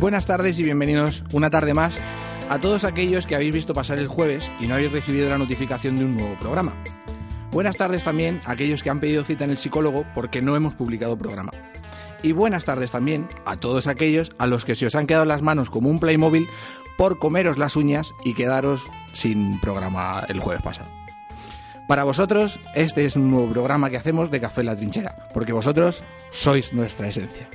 Buenas tardes y bienvenidos una tarde más a todos aquellos que habéis visto pasar el jueves y no habéis recibido la notificación de un nuevo programa. Buenas tardes también a aquellos que han pedido cita en el psicólogo porque no hemos publicado programa. Y buenas tardes también a todos aquellos a los que se os han quedado las manos como un Playmobil por comeros las uñas y quedaros sin programa el jueves pasado. Para vosotros, este es un nuevo programa que hacemos de Café en la Trinchera, porque vosotros sois nuestra esencia.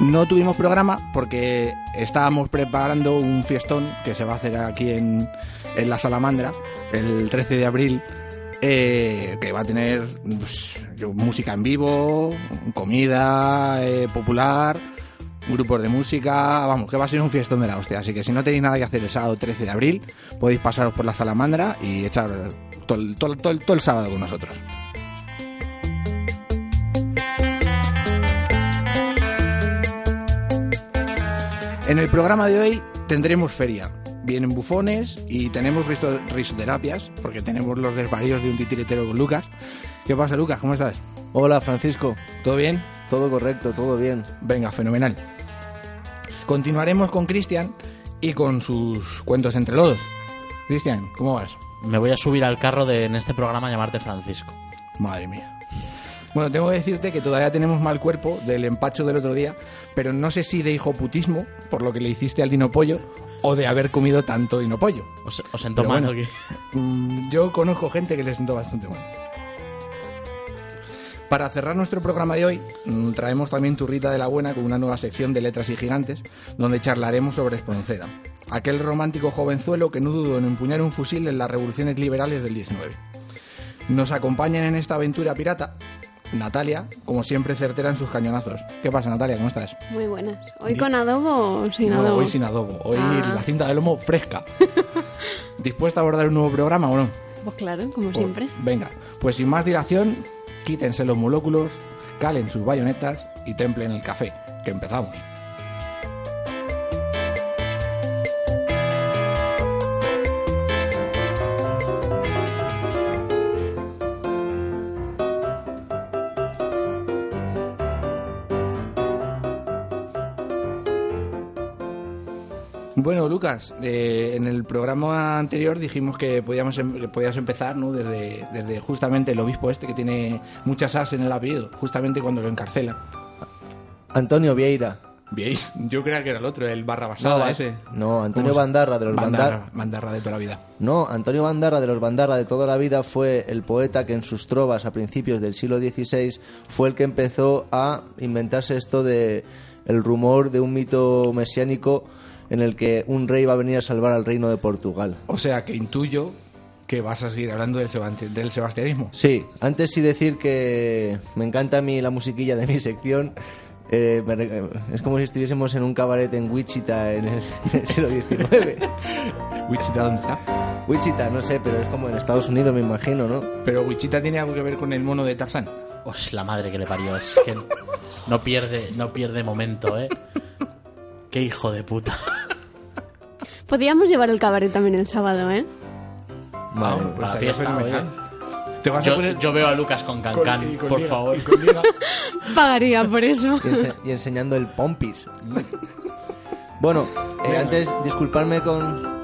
No tuvimos programa porque estábamos preparando un fiestón que se va a hacer aquí en, en la Salamandra el 13 de abril, eh, que va a tener pues, música en vivo, comida eh, popular, grupos de música, vamos, que va a ser un fiestón de la hostia. Así que si no tenéis nada que hacer el sábado 13 de abril, podéis pasaros por la Salamandra y echar todo, todo, todo el sábado con nosotros. En el programa de hoy tendremos feria. Vienen bufones y tenemos riso- risoterapias, porque tenemos los desvaríos de un titiritero con Lucas. ¿Qué pasa, Lucas? ¿Cómo estás? Hola Francisco, ¿Todo bien? todo correcto, todo bien. Venga, fenomenal. Continuaremos con Cristian y con sus cuentos entre lodos. Cristian, ¿cómo vas? Me voy a subir al carro de en este programa llamarte Francisco. Madre mía. Bueno, tengo que decirte que todavía tenemos mal cuerpo del empacho del otro día, pero no sé si de hijoputismo, por lo que le hiciste al dino pollo, o de haber comido tanto dino pollo. Os, os Pero mal bueno. aquí. Mm, yo conozco gente que le siento bastante mal. Para cerrar nuestro programa de hoy, mm, traemos también Turrita de la Buena con una nueva sección de letras y gigantes, donde charlaremos sobre Espronceda, aquel romántico jovenzuelo que no dudó en empuñar un fusil en las revoluciones liberales del 19. Nos acompañan en esta aventura pirata Natalia, como siempre certera en sus cañonazos. ¿Qué pasa, Natalia? ¿Cómo estás? Muy buenas. ¿Hoy Bien. con adobo o sin No, adobo? hoy sin adobo. Hoy Ah. la cinta de lomo fresca. ¿Dispuesta a abordar un nuevo programa o no? Pues claro, como Pues, siempre. Venga, pues sin más dilación, quítense los molóculos, calen sus bayonetas y templen el café, que empezamos. Lucas, eh, en el programa anterior dijimos que podíamos em- que podías empezar ¿no? desde, desde justamente el obispo este que tiene muchas as en el apellido, justamente cuando lo encarcelan. Antonio Vieira. ¿Veis? Yo creía que era el otro, el barra basada va- ese. no, Antonio ¿Cómo se- Bandarra de los Bandarra, Bandar- Bandarra de toda la vida. No, Antonio Bandarra de los Bandarra de toda la vida fue el poeta que en sus trovas a principios del siglo XVI fue el que empezó a inventarse esto de el rumor de un mito mesiánico en el que un rey va a venir a salvar al reino de Portugal. O sea que intuyo que vas a seguir hablando del, sebasti- del sebastianismo. Sí, antes sí decir que me encanta a mí la musiquilla de mi sección. Eh, es como si estuviésemos en un cabaret en Wichita en el, en el siglo XIX. Wichita, ¿dónde está? Wichita, no sé, pero es como en Estados Unidos, me imagino, ¿no? Pero Wichita tiene algo que ver con el mono de Tarzán. Os la madre que le parió. Es que no pierde, no pierde momento, ¿eh? Qué hijo de puta. Podríamos llevar el cabaret también el sábado, ¿eh? Vale. pues para la fiesta, fenomenal. Te vas a Yo, poner yo veo a Lucas con con- Cancán, y con por liga, favor. y con liga. Pagaría por eso. Y, ense- y enseñando el pompis. Bueno, eh, antes disculparme con...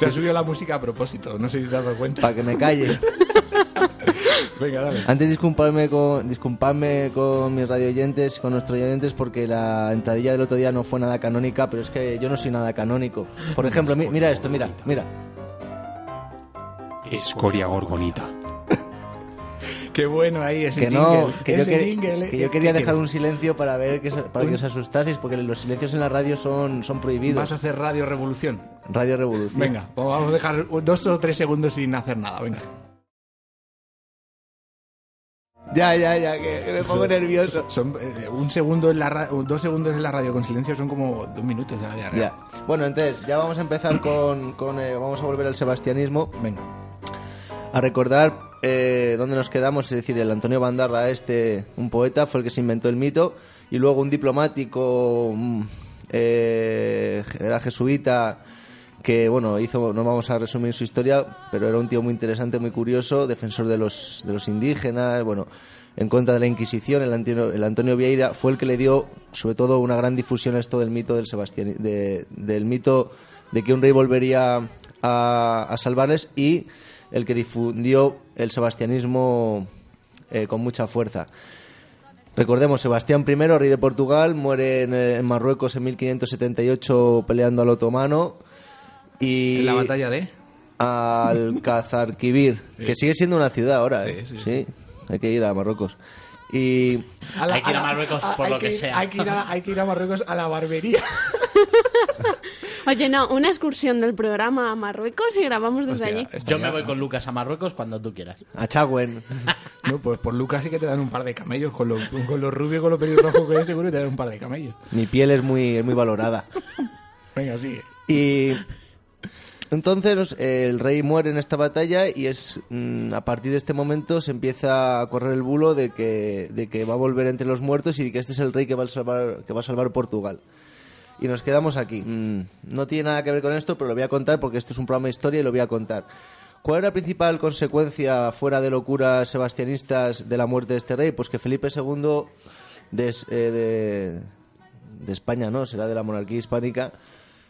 Te has subido la música a propósito, no sé si te has dado cuenta. para que me calle. Venga, dale. Antes disculparme con, disculparme con mis radioyentes, con nuestros oyentes, porque la entradilla del otro día no fue nada canónica, pero es que yo no soy nada canónico. Por ejemplo, mi- mira esto, mira, mira. Escoria gorgonita. Qué bueno ahí ese Que no, jingle, que yo, ese quer- jingle, eh. que yo quería ¿Qué dejar un silencio para ver que, para que os asustaseis, porque los silencios en la radio son, son prohibidos. Vas a hacer Radio Revolución. Radio Revolución. Venga, pues vamos a dejar dos o tres segundos sin hacer nada, venga. Ya, ya, ya, que, que me pongo nervioso. Son eh, un segundo en la ra- dos segundos en la radio con silencio son como dos minutos en la vida real. Ya. Bueno, entonces, ya vamos a empezar con. con, eh, vamos a volver al sebastianismo. Venga. A recordar eh, dónde nos quedamos, es decir, el Antonio Bandarra, este, un poeta, fue el que se inventó el mito, y luego un diplomático, mm, eh, era jesuita, que bueno, hizo, no vamos a resumir su historia, pero era un tío muy interesante, muy curioso, defensor de los, de los indígenas, bueno, en contra de la Inquisición, el Antonio, el Antonio Vieira fue el que le dio, sobre todo, una gran difusión a esto del mito del Sebastián, de- del mito de que un rey volvería a, a salvarles y el que difundió el sebastianismo eh, con mucha fuerza. Recordemos, Sebastián I, rey de Portugal, muere en, eh, en Marruecos en 1578 peleando al otomano y En la batalla de... al Cazarquivir, que sigue siendo una ciudad ahora, ¿eh? Sí, sí, Sí, hay que ir a Marruecos. Y la- Hay que ir a la- Marruecos por lo que sea. Hay que, ir a, hay que ir a Marruecos a la barbería. Oye, no, una excursión del programa a Marruecos y grabamos desde Hostia, allí. Yo me voy con Lucas a Marruecos cuando tú quieras. a Chagüen. No, pues por Lucas sí que te dan un par de camellos. Con lo, con lo rubio y con lo pelirrojo que es, seguro que te dan un par de camellos. Mi piel es muy, es muy valorada. Venga, sigue. Y entonces el rey muere en esta batalla y es mm, a partir de este momento se empieza a correr el bulo de que, de que va a volver entre los muertos y de que este es el rey que va a salvar, que va a salvar Portugal. Y nos quedamos aquí. Mm, no tiene nada que ver con esto, pero lo voy a contar porque esto es un programa de historia y lo voy a contar. ¿Cuál era la principal consecuencia fuera de locuras sebastianistas de la muerte de este rey? Pues que Felipe II de, eh, de, de España, ¿no? Será de la monarquía hispánica.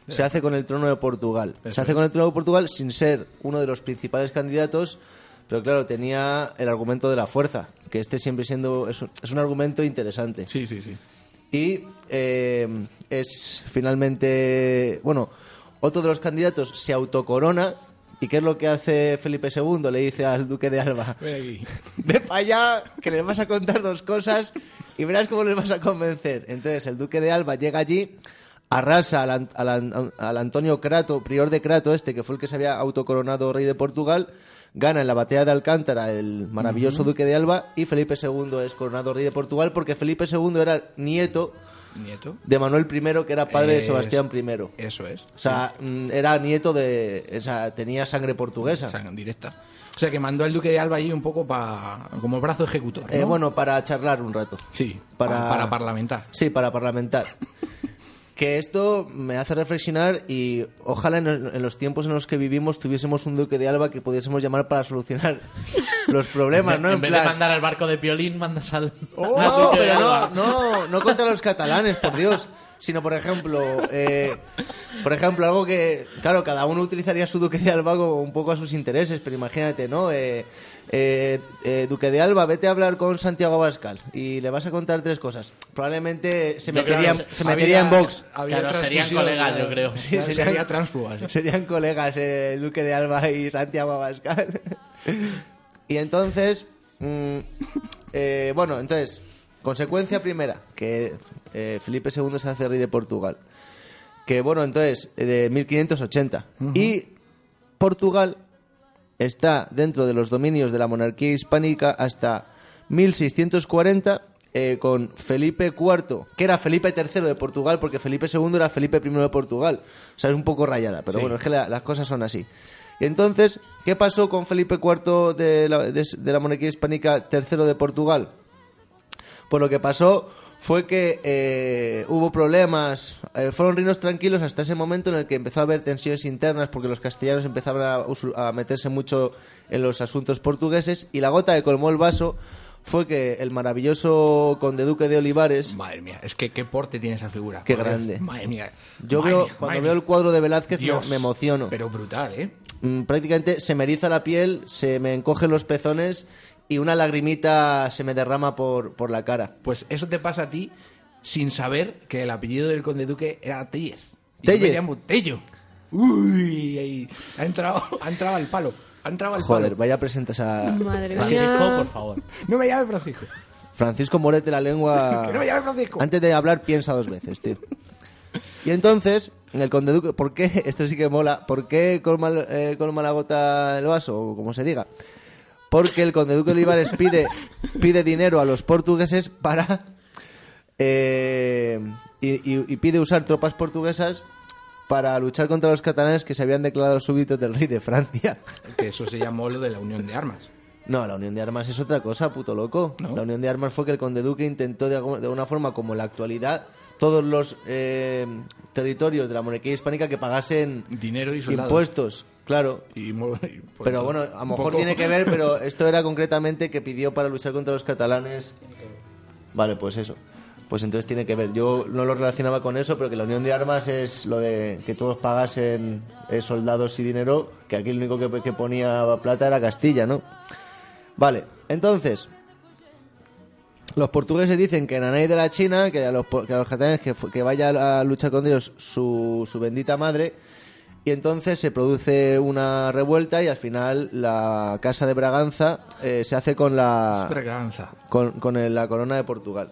Se hace con el trono de Portugal. Se hace con el trono de Portugal sin ser uno de los principales candidatos, pero claro, tenía el argumento de la fuerza, que este siempre siendo es un, es un argumento interesante. Sí, sí, sí. Y eh, es finalmente, bueno, otro de los candidatos se autocorona. ¿Y qué es lo que hace Felipe II? Le dice al duque de Alba, ve para allá, que les vas a contar dos cosas y verás cómo les vas a convencer. Entonces el duque de Alba llega allí, arrasa al, al al Antonio Crato, prior de Crato este, que fue el que se había autocoronado rey de Portugal, gana en la batalla de Alcántara el maravilloso duque de Alba y Felipe II es coronado rey de Portugal porque Felipe II era nieto Nieto. de Manuel I, que era padre de Sebastián I. Eso es. O sea, mm, era nieto de... O sea, tenía sangre portuguesa. En directa. O sea, que mandó al duque de Alba allí un poco pa, como brazo ejecutor. ¿no? Eh, bueno, para charlar un rato. Sí, para- para, para parlamentar. Sí, para parlamentar. Que esto me hace reflexionar y ojalá en, en los tiempos en los que vivimos tuviésemos un duque de Alba que pudiésemos llamar para solucionar los problemas, ¿no? en, En, vez plan, de mandar al barco de Piolín, mandas al... Oh, no, pero no, no, no contra los catalanes, por Dios. Sino, por ejemplo, eh, por ejemplo, algo que, claro, cada uno utilizaría su Duque de Alba como un poco a sus intereses, pero imagínate, ¿no? Eh, eh, eh, Duque de Alba, vete a hablar con Santiago Abascal y le vas a contar tres cosas. Probablemente se metería, se se- metería en había Claro, serían colegas, claro. yo creo. Sí, sería, serían- transfugas. ¿eh? Serían colegas eh, el Duque de Alba y Santiago Abascal. y entonces, mm, eh, bueno, entonces, consecuencia primera, que eh, Felipe II se hace rey de Portugal. Que bueno, entonces, eh, de 1580. Y Portugal está dentro de los dominios de la monarquía hispánica hasta 1640 eh, con Felipe IV, que era Felipe III de Portugal, porque Felipe II era Felipe I de Portugal. O sea, es un poco rayada, pero Sí. bueno, es que la- las cosas son así. Y entonces, ¿qué pasó con Felipe IV de la, de- de la monarquía hispánica III de Portugal? Pues lo que pasó fue que eh, hubo problemas, eh, fueron reinos tranquilos hasta ese momento en el que empezó a haber tensiones internas porque los castellanos empezaban a, a meterse mucho en los asuntos portugueses y la gota que colmó el vaso fue que el maravilloso conde duque de Olivares, Madre mía, es que qué porte tiene esa figura. Qué grande. Madre mía. yo Madre veo mía, cuando veo el cuadro de Velázquez Dios, me emociono. Pero brutal, ¿eh? Mm, prácticamente se me eriza la piel, se me encogen los pezones y una lagrimita se me derrama por, por la cara. Pues eso te pasa a ti sin saber que el apellido del conde duque era Tellez. Y Tellez. yo me llamo Tello. Uy, ahí, ha entrado, ha entrado al palo. Ha entrado al Joder, palo. vaya presentas a Madre Francisco, mía. por favor. No me llames Francisco. Francisco Morete la lengua. Que no me llames Francisco. Antes de hablar, piensa dos veces, tío. Y entonces, el conde duque, ¿por qué? Esto sí que mola. ¿Por qué colma, eh, colma la gota el vaso? O como se diga. Porque el conde duque de Olivares pide, pide dinero a los portugueses para. eh, y, y- y pide usar tropas portuguesas para luchar contra los catalanes que se habían declarado súbditos del rey de Francia. Que eso se llamó lo de la unión de armas. No, la unión de armas es otra cosa, puto loco. ¿No? La unión de armas fue que el conde duque intentó de, de una forma como en la actualidad todos los eh, territorios de la monarquía hispánica que pagasen Dinero y soldados. impuestos, claro. Y pues, Pero bueno, a lo mejor poco- tiene que ver, pero esto era concretamente que pidió para luchar contra los catalanes. Vale, pues eso. Pues entonces tiene que ver. Yo no lo relacionaba con eso, pero que la unión de armas es lo de que todos pagasen eh, soldados y dinero, que aquí el único que, que ponía plata era Castilla, ¿no? Vale, entonces, los portugueses dicen que Nanay de la China, que a los, que a los catalanes que, vaya a luchar con ellos su, su bendita madre, y entonces se produce una revuelta y al final la Casa de Braganza eh, se hace con la, Braganza. con, con el- la corona de Portugal.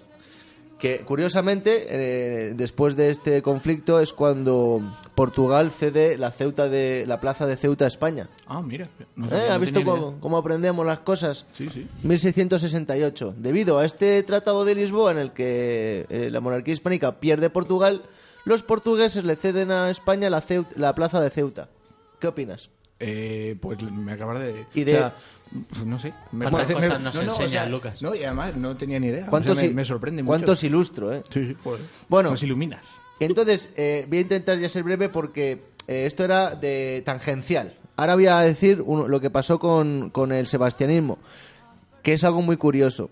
Que curiosamente, eh, después de este conflicto es cuando Portugal cede la Ceuta de la plaza de Ceuta a España. Ah, mira. no ¿Eh? ¿Has no visto cómo, cómo aprendemos las cosas? Sí, sí. 1668. Debido a este Tratado de Lisboa en el que eh, la monarquía hispánica pierde Portugal, los portugueses le ceden a España la, Ceut- la plaza de Ceuta. ¿Qué opinas? Eh, pues me acabas de... Y de- o sea, no sé. Me ¿Cuántas parece- cosas me- nos no, o sea, Lucas? No, y además no tenía ni idea. O ¿Cuántos, sea, me, sorprende mucho. ¿Cuántos ilustro, eh? Sí, sí, joder. Bueno. Nos iluminas. Entonces, eh, voy a intentar ya ser breve porque eh, esto era de tangencial. Ahora voy a decir uno- lo que pasó con, con el sebastianismo, que es algo muy curioso.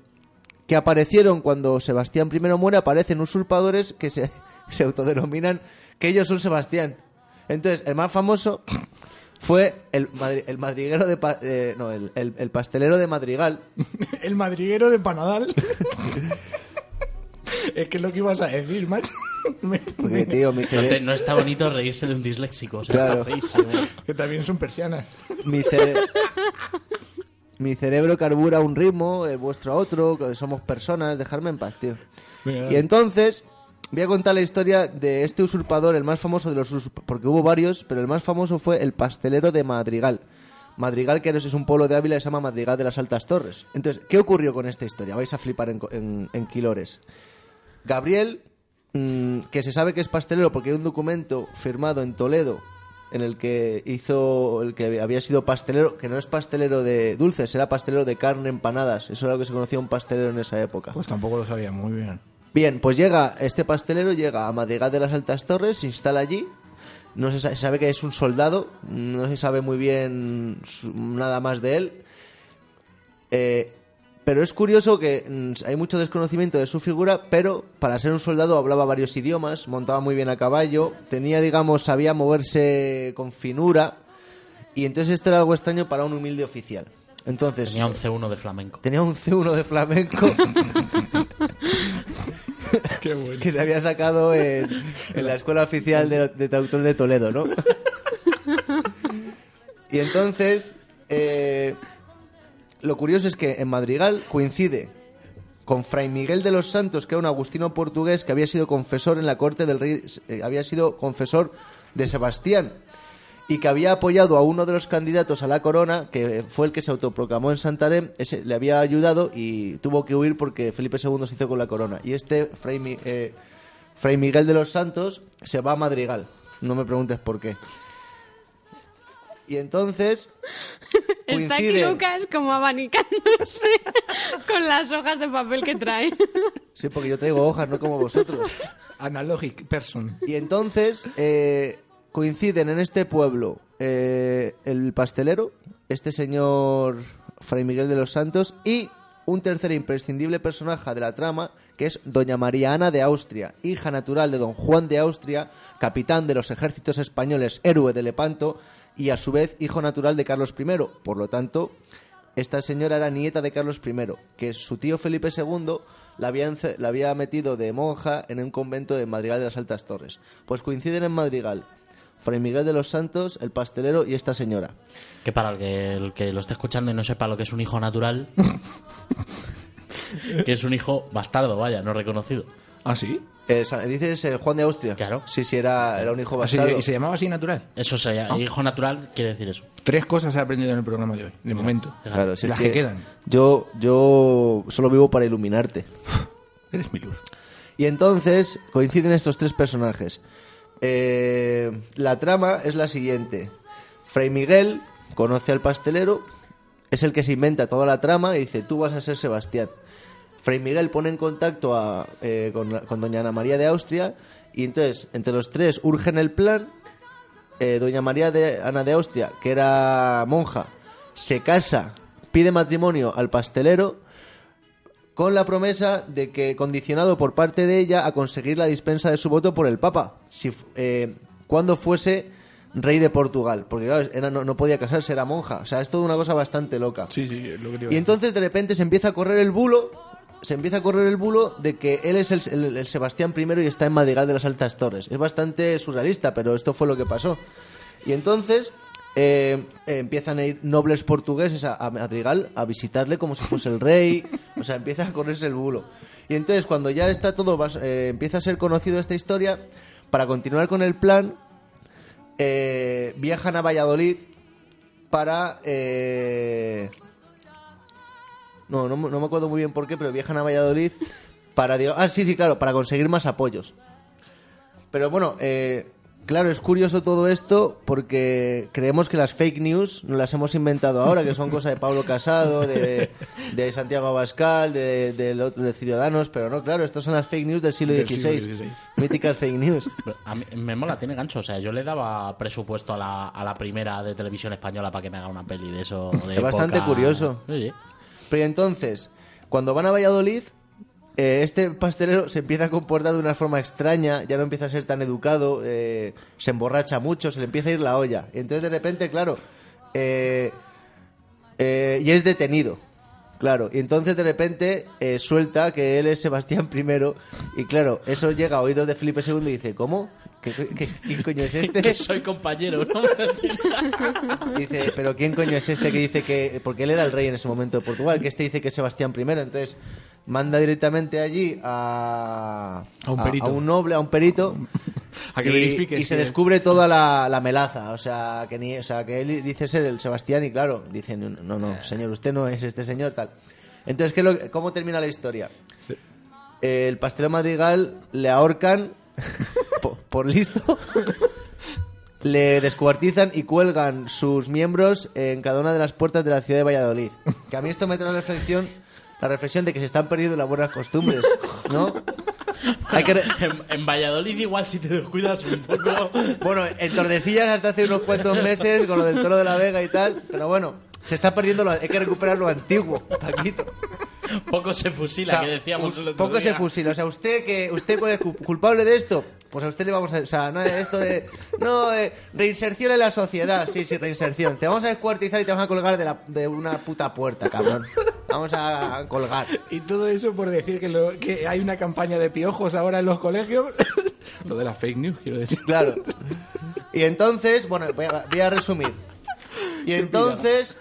Que aparecieron cuando Sebastián I muere, aparecen usurpadores que se, se autodenominan que ellos son Sebastián. Entonces, el más famoso fue el, madri- el madriguero de... pa- eh, no, el, el- el pastelero de Madrigal. El madriguero de Panadal. es que es lo que ibas a decir, macho. Me- Porque, tío, mi, No, cere- te- no está bonito reírse de un disléxico. O sea, Claro. está feísimo. que también son persianas. mi, cere- mi cerebro carbura a un ritmo, el vuestro a otro, que somos personas, dejarme en paz, tío. Venga, Y entonces voy a contar la historia de este usurpador, el más famoso de los usurp- porque hubo varios, pero el más famoso fue el pastelero de Madrigal. Madrigal, que es un pueblo de Ávila, se llama Madrigal de las Altas Torres. Entonces, ¿qué ocurrió con esta historia? Vais a flipar en, en- en Quilores. Gabriel, mm, que se sabe que es pastelero porque hay un documento firmado en Toledo en el que hizo, el que había sido pastelero, que no es pastelero de dulces, era pastelero de carne empanadas. Eso era lo que se conocía un pastelero en esa época. Pues tampoco lo sabía muy bien. Bien, pues llega este pastelero, llega a Madrigal de las Altas Torres, se instala allí. No se sa- se sabe que es un soldado, no se sabe muy bien nada más de él. Eh, pero es curioso que mm, hay mucho desconocimiento de su figura, pero para ser un soldado hablaba varios idiomas, montaba muy bien a caballo, tenía, digamos, sabía moverse con finura. Y entonces esto era algo extraño para un humilde oficial. Entonces, Tenía un C1 de flamenco. tenía un C1 de flamenco. Qué bueno. que se había sacado en, en la Escuela Oficial de, de Traductor de Toledo, ¿no? Y entonces, eh, lo curioso es que en Madrigal coincide con Fray Miguel de los Santos, que era un agustino portugués que había sido confesor en la corte del rey, eh, había sido confesor de Sebastián y que había apoyado a uno de los candidatos a la corona, que fue el que se autoproclamó en Santarém, ese le había ayudado y tuvo que huir porque Felipe II se hizo con la corona. Y este, Fray, Mi- eh, Fray Miguel de los Santos, se va a Madrigal. No me preguntes por qué. Y entonces Está aquí Lucas como abanicándose con las hojas de papel que trae. Sí, porque yo traigo hojas, no como vosotros. Analogic person. Y entonces eh, coinciden en este pueblo eh, el pastelero, este señor Fray Miguel de los Santos y un tercer imprescindible personaje de la trama, que es Doña María Ana de Austria, hija natural de Don Juan de Austria, capitán de los ejércitos españoles, héroe de Lepanto y a su vez hijo natural de Carlos I. Por lo tanto, esta señora era nieta de Carlos I, que su tío Felipe II la había, la había metido de monja en un convento de Madrigal de las Altas Torres. Pues coinciden en Madrigal Fray Miguel de los Santos, el pastelero y esta señora. Que para el que, el que lo esté escuchando y no sepa lo que es un hijo natural, que es un hijo bastardo, vaya, no reconocido. ¿Ah, sí? Eh, ¿Dices eh, Juan de Austria? Claro. Sí, sí, era, era un hijo Así- bastardo. ¿Y se llamaba así natural? Eso sería, hijo natural quiere decir eso. Tres cosas he aprendido en el programa de hoy, de momento. Claro, sí, Las es que quedan. Yo, yo solo vivo para iluminarte. Eres mi luz. Y entonces coinciden estos tres personajes. Eh, la trama es la siguiente. Fray Miguel conoce al pastelero, es el que se inventa toda la trama y dice, tú vas a ser Sebastián. Fray Miguel pone en contacto a, eh, con, doña Ana María de Austria y entonces entre los tres urgen el plan. Eh, doña María de Ana de Austria, que era monja, se casa, pide matrimonio al pastelero con la promesa de que, condicionado por parte de ella a conseguir la dispensa de su voto por el Papa, si, eh, cuando fuese rey de Portugal. Porque claro, era- no, no podía casarse, era monja. O sea, es toda una cosa bastante loca. Sí, sí, lo que Y entonces de repente se empieza a correr el bulo, se empieza a correr el bulo de que él es el, el- el Sebastián I y está en Madrigal de las Altas Torres. Es bastante surrealista, pero esto fue lo que pasó. Y entonces eh, empiezan a ir nobles portugueses a, a a visitarle como si fuese el rey. O sea, empieza a correrse el bulo. Y entonces cuando ya está todo, eh, empieza a ser conocido esta historia, para continuar con el plan, eh, viajan a Valladolid para... no, no, me- no me acuerdo muy bien por qué, pero viajan a Valladolid para... diga- Ah, sí, sí, claro, para conseguir más apoyos. Pero bueno, eh, claro, es curioso todo esto porque creemos que las fake news no las hemos inventado ahora, que son cosas de Pablo Casado, de, de Santiago Abascal, de, otro- de Ciudadanos, pero no, claro, estas son las fake news del siglo Del XVI. siglo XVI. Míticas fake news. A mí me mola, tiene gancho. O sea, yo le daba presupuesto a la, a la primera de televisión española para que me haga una peli de eso. De Es bastante época. curioso. Sí, sí. Pero entonces, cuando van a Valladolid, eh, este pastelero se empieza a comportar de una forma extraña, ya no empieza a ser tan educado, eh, se emborracha mucho, se le empieza a ir la olla. Y entonces de repente, claro, eh, eh, y es detenido. Claro, y entonces de repente suelta que él es Sebastián I y claro, eso llega a oídos de Felipe II y dice, ¿cómo? ¿Qué, qué- quién coño es este? Que soy compañero, ¿no? Dice, pero ¿quién coño es este que dice que... Porque él era el rey en ese momento de Portugal, que este dice que es Sebastián I, entonces manda directamente allí a... A un perito. A, un noble, a un perito. A que y, verifique y si se es- descubre toda la, la melaza, o sea, que ni, o sea, que él dice ser el Sebastián y claro, dice, no, no, no, señor, usted no es este señor, tal. Entonces, ¿qué es lo- ¿cómo termina la historia? Sí. El pastelero Madrigal le ahorcan por, listo, le descuartizan y cuelgan sus miembros en cada una de las puertas de la ciudad de Valladolid. Que a mí esto me trae la reflexión, la reflexión de que se están perdiendo las buenas costumbres, ¿no? Hay que re- en, en Valladolid igual si te descuidas un poco... bueno, en Tordesillas hasta hace unos cuantos meses con lo del toro de la Vega y tal, pero bueno, se está perdiendo lo, hay que recuperar lo antiguo, Paquito. Poco se O fusila, sea, que decíamos el otro poco día. se fusila. O sea, usted que usted cuál es cu- culpable de esto, pues a usted le vamos a, o sea, no esto de no eh, reinserción en la sociedad, sí, sí, reinserción. Te vamos a descuartizar y te vamos a colgar de, la, de una puta puerta, cabrón. Vamos a colgar. Y todo eso por decir que, lo- que hay una campaña de piojos ahora en los colegios. lo de las fake news, quiero decir. Claro. Y entonces, bueno, voy a, voy a resumir. Y entonces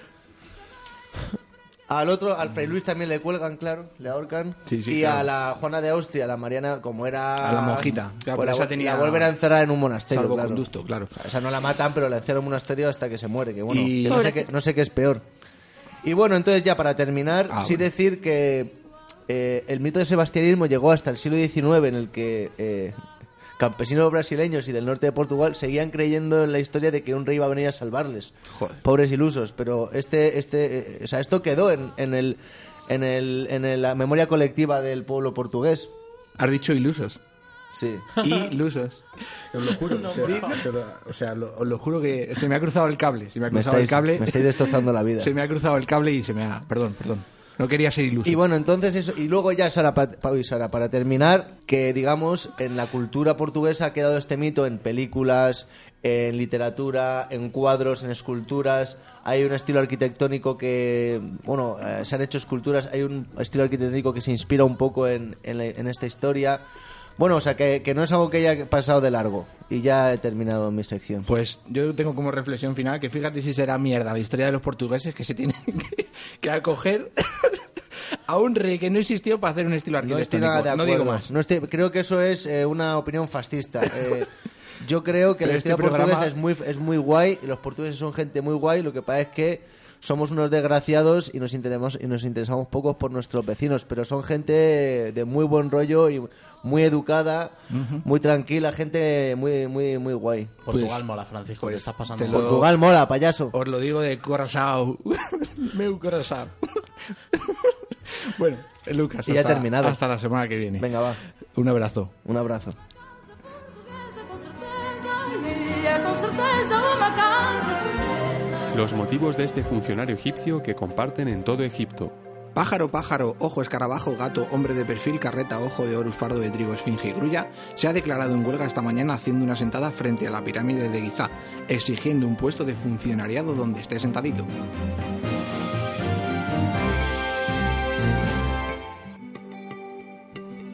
al otro, al Fray Luis también le cuelgan, claro, le ahorcan. Sí, sí, y claro. a la Juana de Austria, la Mariana, como era... A la monjita. Claro, pues pero la, esa vu- tenía la vuelven a encerrar en un monasterio, claro. Salvoconducto, claro. O sea, no la matan, pero la encierran en un monasterio hasta que se muere, que bueno, Y- que no, sé qué, no sé qué es peor. Y bueno, entonces ya para terminar, Ah, sí bueno. decir que eh, el mito del sebastianismo llegó hasta el siglo XIX en el que eh, campesinos brasileños y del norte de Portugal seguían creyendo en la historia de que un rey iba a venir a salvarles. Joder. Pobres ilusos, pero este, este, eh, o sea, esto quedó en, en el, en el, en el- la memoria colectiva del pueblo portugués. Has dicho ilusos. Sí. Ilusos. Os lo juro. o sea, se lo- o sea, lo, os lo juro que se me ha cruzado el cable. Se me ha Me cruzado estáis, el cable. me estáis destrozando la vida. Se me ha cruzado el cable y se me ha. Perdón, perdón. No quería ser iluso. Y bueno, entonces eso. Y luego ya, Sara, pa- pa- y Sara, para terminar, que digamos, en la cultura portuguesa ha quedado este mito en películas, en literatura, en cuadros, en esculturas. Hay un estilo arquitectónico que, bueno, eh, se han hecho esculturas. Hay un estilo arquitectónico que se inspira un poco en, en, la- en esta historia. Bueno, o sea, que, que no es algo que haya pasado de largo. Y ya he terminado mi sección. Pues yo tengo como reflexión final que fíjate si será mierda la historia de los portugueses que se tienen que, que acoger a un rey que no existió para hacer un estilo No arquitectónico. estoy nada de No digo más. No estoy- creo que eso es eh, una opinión fascista. Eh, Yo creo que el Pero este estilo programa- portugués es muy, es muy guay, y los portugueses son gente muy guay, lo que pasa es que somos unos desgraciados y nos interesamos, y nos interesamos pocos por nuestros vecinos, pero son gente de muy buen rollo y muy educada, muy tranquila, gente muy, muy, muy guay. Portugal mola, Francisco. pues, te estás pasando. te lo- Portugal mola, payaso. Os lo digo de corazón. Meu corazón. bueno, Lucas, Y ya hasta- terminado. Hasta la semana que viene. Venga, va, Un abrazo. un abrazo. Los motivos de este funcionario egipcio que comparten en todo Egipto. Pájaro, pájaro, ojo, escarabajo, gato, hombre de perfil, carreta, ojo de Horus, fardo de trigo, esfinge y grulla, se ha declarado en huelga esta mañana haciendo una sentada frente a la pirámide de Giza, exigiendo un puesto de funcionariado donde esté sentadito.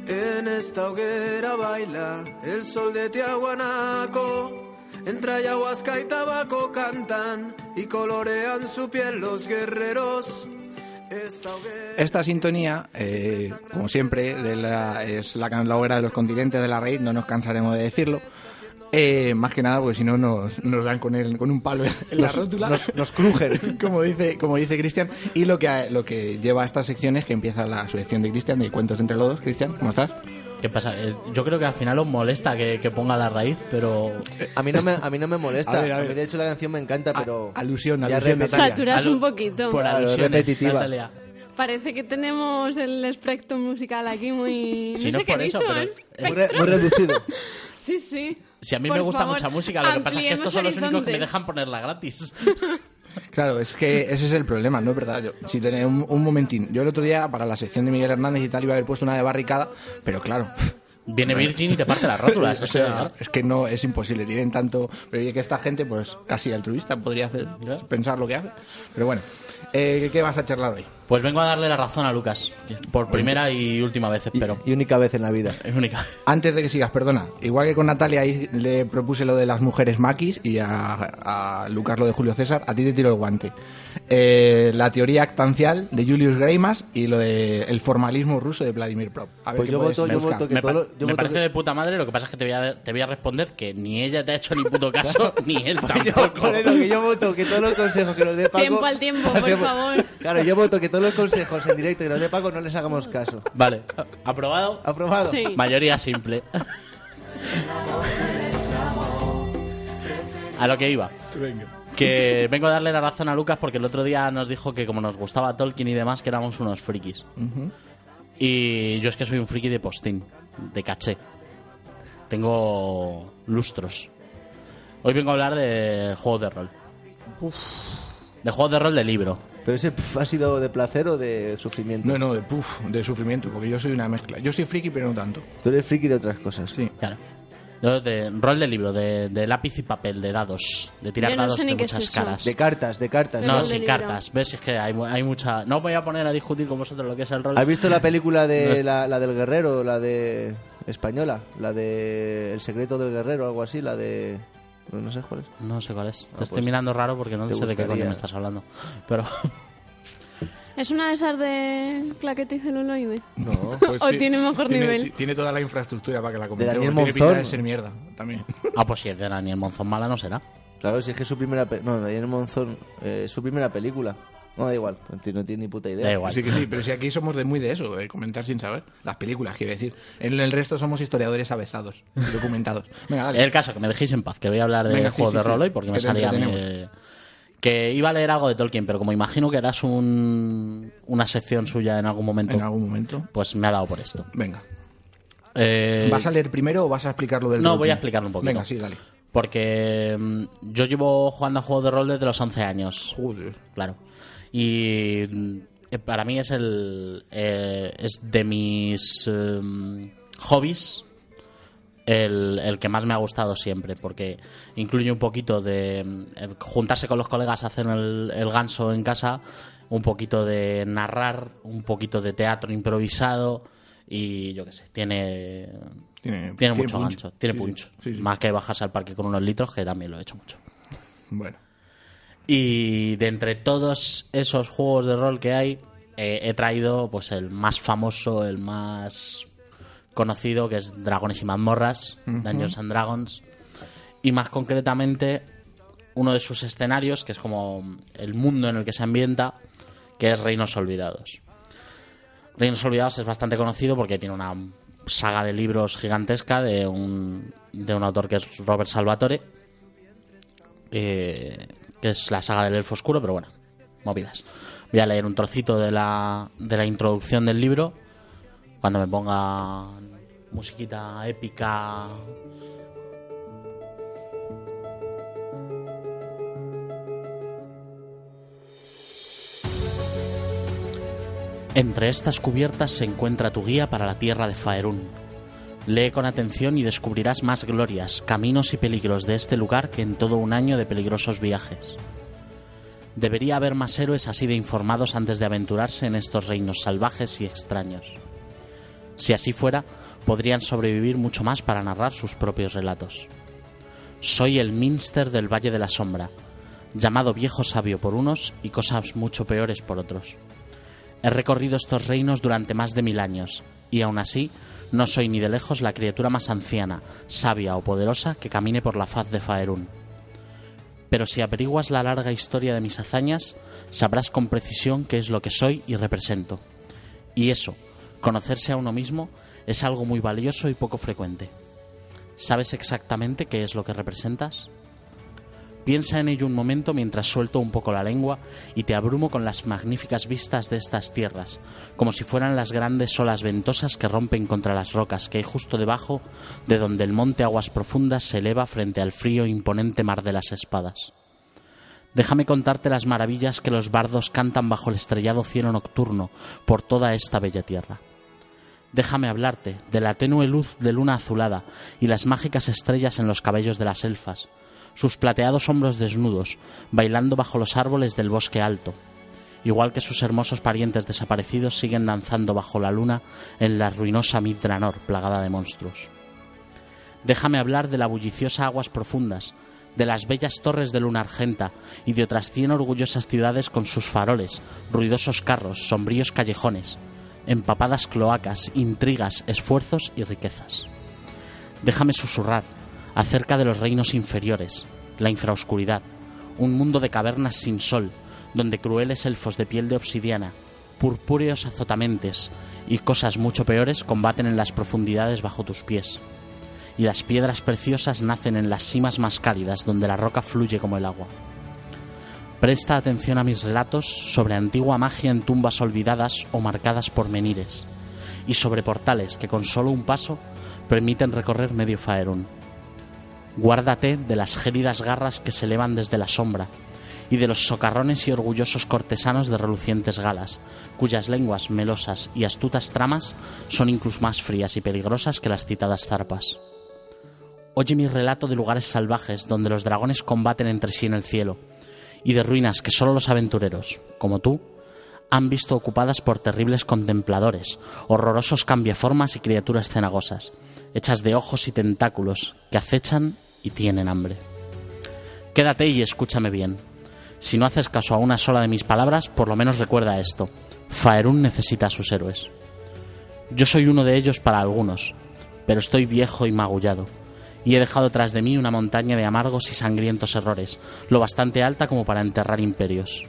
En esta hoguera baila el sol de Tiahuanaco. Entre ayahuasca y tabaco cantan y colorean su piel los guerreros. Esta sintonía, eh, como siempre, de la- es la, can- la hoguera de los continentes de la raíz, no nos cansaremos de decirlo. Eh, más que nada, porque si no nos, nos dan con, el, con un palo en, la rótula. Nos, nos crujen. como dice como dice Cristian y lo que lo que lleva a estas secciones que empieza la sección de Cristian de cuentos entre los dos Cristian cómo estás ¿Qué pasa? Eh, Yo creo que al final os molesta que, que ponga la raíz, pero A mí no me, a mí no me molesta. A A, ver, a ver. mí, de hecho, la canción me encanta, pero... alusión, ya alusión, repetí- Natalia. Saturas Alu- un poquito. por alusiones, repetitiva. Natalia. Parece que tenemos el espectro musical aquí muy... Si no no sé qué he dicho, pero- ¿eh? Muy, re- muy reducido. Sí, sí. Si a mí Por me gusta favor, mucha música, lo que pasa es que estos son los únicos que me dejan ponerla gratis. Claro, es que ese es el problema, ¿no es verdad? Yo, si tenéis un, un momentín. Yo el otro día, para la sección de Miguel Hernández y tal, iba a haber puesto una de barricada, pero claro. Viene Virgin y te parte las rótulas. o sea, es que no, es imposible. Tienen tanto. Pero que esta gente, pues casi altruista, podría hacer, pensar lo que hace. Pero bueno, eh, ¿qué vas a charlar hoy? Pues vengo a darle la razón a Lucas. Por primera y última vez, Y, espero. y única vez en la vida. Es única. Antes de que sigas, perdona. Igual que con Natalia ahí le propuse lo de las mujeres maquis y a, a Lucas lo de Julio César, a ti te tiro el guante. Eh, la teoría actancial de Julius Greimas y lo de el formalismo ruso de Vladimir Prop. A ver Pues qué yo voto- yo voto que Me, pa- lo- yo me voto parece que- de puta madre, lo que pasa es que te voy a, te voy a responder que ni ella te ha hecho ni puto caso, ni él Yo, tampoco. por eso que yo voto que todos los consejos que nos dé Paco... Tiempo al tiempo, por favor. Claro, yo voto que todos los consejos en directo que nos dé Paco no les hagamos caso. Vale, ¿aprobado? ¿Aprobado? Sí. Mayoría simple. A lo que iba. Que vengo a darle la razón a Lucas porque el otro día nos dijo que como nos gustaba Tolkien y demás, que éramos unos frikis. Y yo es que soy un friki de postín, de caché. Tengo lustros. Hoy vengo a hablar de juegos de rol. De juegos de rol de libro. Pero ese pf, ha sido de placer o de sufrimiento. No, no, de, puf, de sufrimiento, porque yo soy una mezcla. Yo soy friki, pero no tanto. Tú eres friki de otras cosas. Sí. Claro. Yo de rol de libro, de, de lápiz y papel, de dados, de tirar Yo no dados sé ni de qué es muchas eso. caras. De cartas, de cartas. No, de sin libro. cartas. ¿Ves? Es que hay, mu- hay mucha... No voy a poner a discutir con vosotros lo que es el rol. ¿Has visto la película de No es- la, la del guerrero, la de española? La de El secreto del guerrero, algo así, la de... No, no sé cuál es. No sé cuál es. Te pues estoy mirando raro porque no te sé de qué coño me estás hablando. Pero... ¿Es una de esas de claqueta y celuloide? No, O tiene mejor tiene, nivel. ti- Tiene toda la infraestructura para que la comentemos. Daniel tiene pinta Monzón. de ser mierda, también. Ah, pues si es de Daniel Monzón mala no será. Claro, si es que es su primera... pe- No, Daniel Monzón, eh, es su primera película. No, da igual, no tiene, no tiene ni puta idea. Da igual. Sí que sí, pero si aquí somos de muy de eso, de comentar sin saber. Las películas, quiero decir. En el resto somos historiadores avesados y documentados. Venga, dale. El caso, que me dejéis en paz, que voy a hablar de Venga, juegos sí, de sí. rol hoy porque me salía a mí entretenemos. de- Que iba a leer algo de Tolkien, pero como imagino que harás un, una sección suya en algún momento, En algún momento. pues me ha dado por esto. Venga. Eh, ¿Vas a leer primero o vas a explicar lo del No, voy a explicarlo un poquito. Venga, sí, dale. Porque mm, yo llevo jugando a juegos de rol desde los 11 años. Joder. Claro. Y eh, para mí es el. eh, es de mis em, hobbies el, el que más me ha gustado siempre. Porque incluye un poquito de el juntarse con los colegas a hacer el, el ganso en casa, un poquito de narrar, un poquito de teatro improvisado. Y yo qué sé, tiene. Tiene, Tiene mucho punch. gancho, tiene Sí, sí. punch. Sí, sí. Más que bajarse al parque con unos litros, que también lo he hecho mucho. Bueno. Y de entre todos esos juegos de rol que hay, eh, he traído pues el más famoso, el más conocido, que es Dragones y mazmorras, Dungeons and Dragons. y más concretamente uno de sus escenarios, que es como el mundo en el que se ambienta, que es Reinos Olvidados. Reinos Olvidados es bastante conocido porque tiene una saga de libros gigantesca de un, de un autor que es Robert Salvatore, eh, que es la saga del Elfo Oscuro, pero bueno, movidas. Voy a leer un trocito de la, de la introducción del libro cuando me ponga musiquita épica. Entre estas cubiertas se encuentra tu guía para la tierra de Faerún. Lee con atención y descubrirás más glorias, caminos y peligros de este lugar que en todo un año de peligrosos viajes. Debería haber más héroes así de informados antes de aventurarse en estos reinos salvajes y extraños. Si así fuera, podrían sobrevivir mucho más para narrar sus propios relatos. Soy el Minster del Valle de la Sombra, llamado viejo sabio por unos y cosas mucho peores por otros. He recorrido estos reinos durante más de mil años, y aún así no soy ni de lejos la criatura más anciana, sabia o poderosa que camine por la faz de Faerún. Pero si averiguas la larga historia de mis hazañas, sabrás con precisión qué es lo que soy y represento. Y eso, conocerse a uno mismo, es algo muy valioso y poco frecuente. ¿Sabes exactamente qué es lo que representas? Piensa en ello un momento mientras suelto un poco la lengua y te abrumo con las magníficas vistas de estas tierras, como si fueran las grandes olas ventosas que rompen contra las rocas que hay justo debajo de donde el monte Aguas Profundas se eleva frente al frío e imponente mar de las espadas. Déjame contarte las maravillas que los bardos cantan bajo el estrellado cielo nocturno por toda esta bella tierra. Déjame hablarte de la tenue luz de luna azulada y las mágicas estrellas en los cabellos de las elfas, sus plateados hombros desnudos, bailando bajo los árboles del bosque alto, igual que sus hermosos parientes desaparecidos siguen danzando bajo la luna en la ruinosa Midranor plagada de monstruos. Déjame hablar de la bulliciosa aguas profundas, de las bellas torres de luna argenta y de otras cien orgullosas ciudades con sus faroles, ruidosos carros, sombríos callejones, empapadas cloacas, intrigas, esfuerzos y riquezas. Déjame susurrar acerca de los reinos inferiores, la infraoscuridad, un mundo de cavernas sin sol, donde crueles elfos de piel de obsidiana, purpúreos azotamentes y cosas mucho peores combaten en las profundidades bajo tus pies. Y las piedras preciosas nacen en las cimas más cálidas, donde la roca fluye como el agua. Presta atención a mis relatos sobre antigua magia en tumbas olvidadas o marcadas por menires, y sobre portales que con solo un paso permiten recorrer medio Faerún. Guárdate de las gélidas garras que se elevan desde la sombra, y de los socarrones y orgullosos cortesanos de relucientes galas, cuyas lenguas melosas y astutas tramas son incluso más frías y peligrosas que las citadas zarpas. Oye mi relato de lugares salvajes donde los dragones combaten entre sí en el cielo, y de ruinas que solo los aventureros, como tú, han visto ocupadas por terribles contempladores, horrorosos cambiaformas y criaturas cenagosas, hechas de ojos y tentáculos, que acechan y tienen hambre. Quédate y escúchame bien. Si no haces caso a una sola de mis palabras, por lo menos recuerda esto. Faerún necesita a sus héroes. Yo soy uno de ellos para algunos, pero estoy viejo y magullado, y he dejado tras de mí una montaña de amargos y sangrientos errores, lo bastante alta como para enterrar imperios.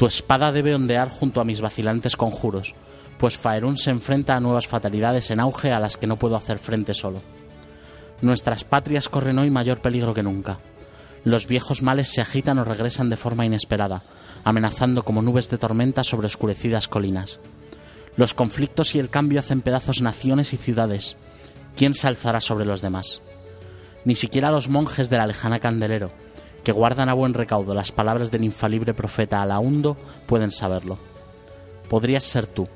Tu espada debe ondear junto a mis vacilantes conjuros, pues Faerún se enfrenta a nuevas fatalidades en auge a las que no puedo hacer frente solo. Nuestras patrias corren hoy mayor peligro que nunca. Los viejos males se agitan o regresan de forma inesperada, amenazando como nubes de tormenta sobre oscurecidas colinas. Los conflictos y el cambio hacen pedazos naciones y ciudades. ¿Quién se alzará sobre los demás? Ni siquiera los monjes de la lejana Candelero, que guardan a buen recaudo las palabras del infalible profeta Alaundo, pueden saberlo. Podrías ser tú,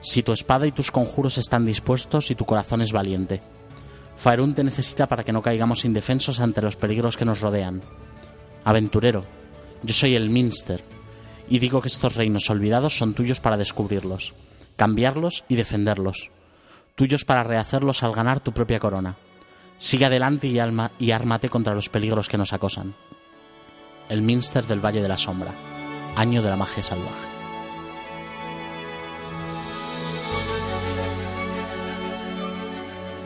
si tu espada y tus conjuros están dispuestos y tu corazón es valiente. Faerún te necesita para que no caigamos indefensos ante los peligros que nos rodean. Aventurero, yo soy el Minster, y digo que estos reinos olvidados son tuyos para descubrirlos, cambiarlos y defenderlos, tuyos para rehacerlos al ganar tu propia corona. Sigue adelante y, alma, y ármate contra los peligros que nos acosan. El Minster del Valle de la Sombra, año de la magia salvaje.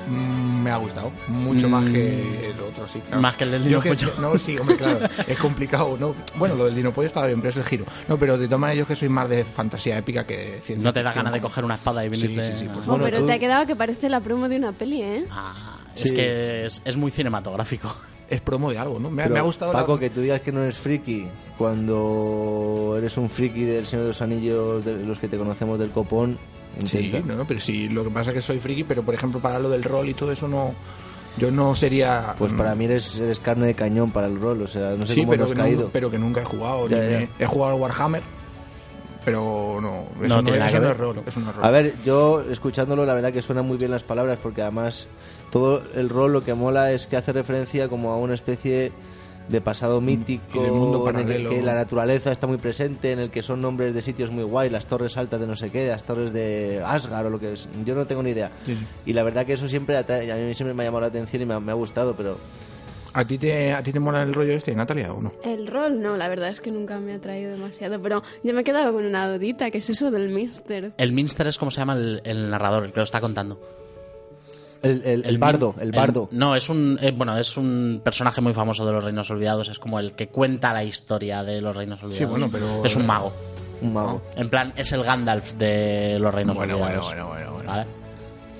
Mm, Me ha gustado. Mucho más que el otro, sí. Claro. Mm. Más que el del Yo Dinopollo. No, sí, hombre, claro. es complicado, ¿no? Bueno, lo del Dinopollo estaba bien, pero es el giro. No, pero de todas maneras yo que soy más de fantasía épica que ciencia No te da ganas de coger una espada y Sí, venirte... sí, sí, por Oh, supuesto. pero tú- te ha quedado que parece la promo de una peli, ¿eh? Ah, Sí. Es que es, es muy cinematográfico. Es promo de algo, ¿no? Me, me ha gustado la- Paco, que tú digas que no eres friki cuando eres un friki del Señor de los Anillos, de los que te conocemos del copón. Sí, Intenta. no, no, pero sí, lo que pasa es que soy friki, pero por ejemplo para lo del rol y todo eso no... Yo no sería... Pues mm, para mí eres, eres carne de cañón para el rol, o sea, no sé sí, cómo pero hemos que, caído. no- pero que nunca he jugado. Ya, ya. me- He jugado al Warhammer, pero no... Eso No no, es rol, eso no es rol. A ver, yo escuchándolo, la verdad que suenan muy bien las palabras, porque además todo el rol lo que mola es que hace referencia como a una especie de pasado mítico, y del mundo en el que, la naturaleza está muy presente, en el que son nombres de sitios muy guay, las torres altas de no sé qué, las torres de Asgard o lo que es. Yo no tengo ni idea. Sí, sí. Y la verdad que eso siempre atrae- a mí siempre me ha llamado la atención y me ha, me ha gustado, pero ¿A ti, te, ¿A ti te mola el rollo este, Natalia, o no? El rol, no, la verdad es que nunca me ha traído demasiado, pero yo me he quedado con una dudita, que es eso del Mister? El Minster es como se llama el, el narrador, el que lo está contando. el, el, el bardo, el bardo. no, es un eh, bueno, es un personaje muy famoso de los Reinos Olvidados. Es como el que cuenta la historia de los Reinos Olvidados. bueno, pero- es un mago. un mago. En plan, es el Gandalf de los Reinos Bueno, bueno, Olvidados. bueno, bueno, bueno. ¿Vale?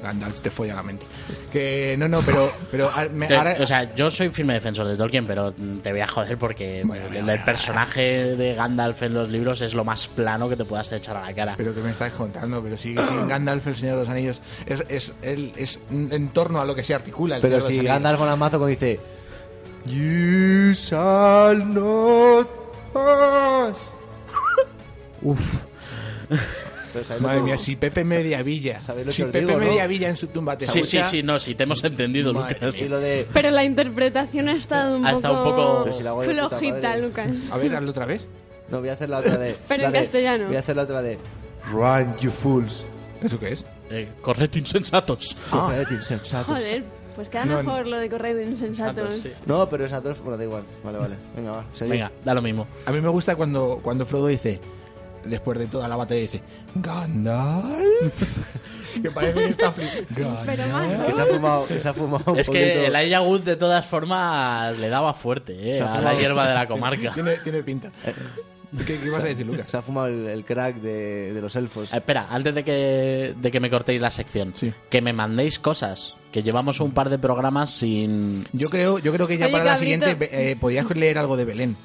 Gandalf te folla la mente. Que no, no, pero, pero me- ahora, o sea, yo soy firme defensor de Tolkien, pero te voy a joder porque Bueno, el, el personaje de Gandalf en los libros es lo más plano que te puedas echar a la cara. pero que me estás contando, pero si, si en Gandalf el Señor de los Anillos es, es, él- es en torno a lo que se articula el Pero Señor de si los Anillos. Gandalf con la mazo cuando dice You shall not pass. Uf, Pero ¿sabes lo madre mía, si Pepe Mediavilla, ¿Sabéis lo si que os Pepe digo, no? Mediavilla en su tumba te sí, sí, escucha, sí, no, sí, te hemos entendido, Madre Lucas. Y lo de Pero la interpretación ha estado un Ha poco, si flojita. Lucas. A ver, hazlo otra vez. No, voy a hacer la otra de. Pero la en de- castellano. Voy a hacer la otra de. Run, you fools. ¿Eso qué es? Eh, corred insensatos. Corred, insensatos. Joder, pues queda No, mejor lo de correo de insensatos. Sí. No, pero esa dos. Bueno, da igual. Vale, vale. Venga, va. Venga, da lo mismo. A mí me gusta cuando, cuando Frodo dice, después de toda la batalla, dice, Gandalf. que parece que está flipando. Que se ha fumado. Que se ha fumado un Es que el Elijah Wood de todas formas le daba fuerte eh, a la hierba de la comarca. Tiene, tiene pinta. ¿Qué, qué ibas a decir, Lucas? Se ha fumado el, el crack de, de los elfos. Eh, Espera, antes de que, de que me cortéis la sección, Sí. que me mandéis cosas, que llevamos un par de programas sin... Yo creo, yo creo que ya Oye, para la siguiente eh, podías leer algo de Belén.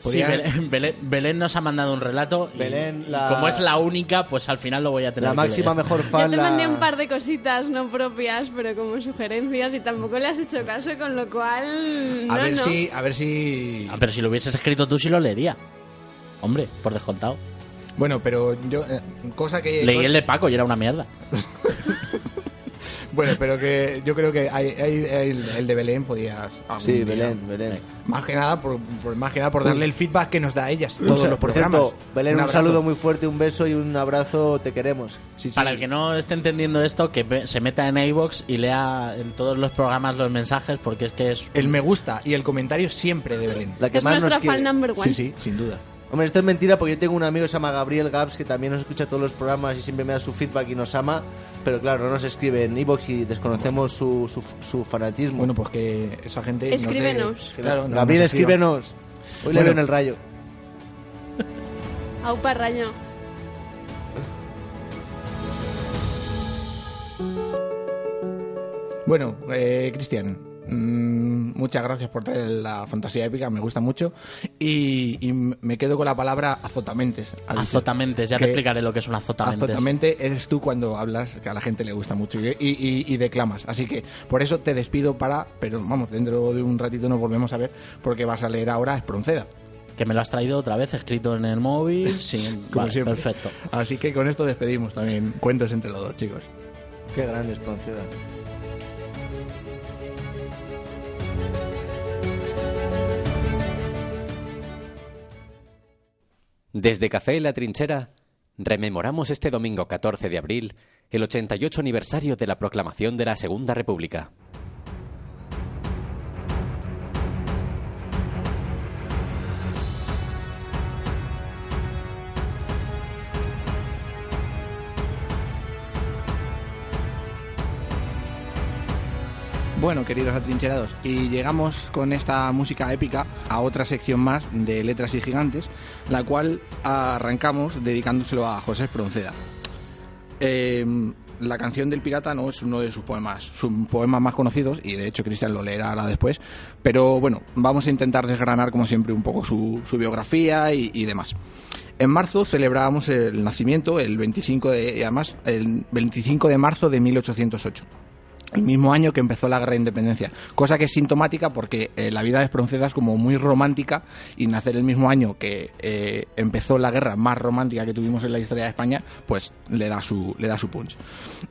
Sí, Belén, Belén- Belén nos ha mandado un relato y- Belén, y la- como es la única, pues al final lo voy a tener La que máxima leer. mejor Yo fan. te la- mandé un par de cositas no propias, pero como sugerencias y tampoco le has hecho caso, con lo cual... a no, ver no. si, a ver si. Ah, pero si lo hubieses escrito tú, sí lo leería. Hombre, por descontado. Bueno, pero yo eh, cosa que Leí el de Paco y era una mierda. bueno, pero que yo creo que hay, hay- hay el, el de Belén podías. Sí, día. Belén, Belén. Más que nada por, por- más que nada por darle el feedback que nos da a ellas todos los por programas. cierto, Belén, un, saludo muy fuerte, un beso y un abrazo. Te queremos. Sí, sí. Para el que no esté entendiendo esto, que se meta en iVoox y lea en todos los programas los mensajes, porque es que es... El me gusta y el comentario siempre de Belén. La que Es más nuestra nos quiere. fan number one. Sí, sí, sin duda. Hombre, esto es mentira porque yo tengo un amigo que se llama Gabriel Gaps que también nos escucha todos los programas y siempre me da su feedback y nos ama, pero claro, no nos escribe en iBox y desconocemos su, su, su fanatismo. Bueno, pues que esa gente. Escríbenos. claro, no, Gabriel, escríbenos. Hoy le veo en el rayo. Aupa Raño. Bueno, eh, Cristian, mm, muchas gracias por traer la fantasía épica, me gusta mucho. Y, y me quedo con la palabra azotamentes. Azotamentes, ya te explicaré lo que es un azotamentes. Azotamente eres tú cuando hablas, que a la gente le gusta mucho y, y- y declamas. Así que por eso te despido para, pero vamos, dentro de un ratito nos volvemos a ver porque vas a leer ahora Espronceda. Que me lo has traído otra vez escrito en el móvil. Sí, Como vale, siempre. perfecto. Así que con esto despedimos también cuentos entre los dos, chicos. Qué grande es Pronceda. Desde Café la Trinchera, rememoramos este domingo 14 de abril el 88 aniversario de la proclamación de la Segunda República. Bueno, queridos atrincherados, y llegamos con esta música épica a otra sección más de Letras y Gigantes, la cual arrancamos dedicándoselo a José Espronceda. Eh, la canción del pirata no es uno de sus poemas, sus poemas más conocidos, y de hecho Cristian lo leerá después, pero bueno, vamos a intentar desgranar como siempre un poco su, biografía y, demás. En marzo celebrábamos el nacimiento, el 25 de, además, el 25 de marzo de 1808 el mismo año que empezó la guerra de independencia, cosa que es sintomática porque eh, la vida de Espronceda es como muy romántica y nacer el mismo año que eh, empezó la guerra más romántica que tuvimos en la historia de España, pues le da su, le da su punch.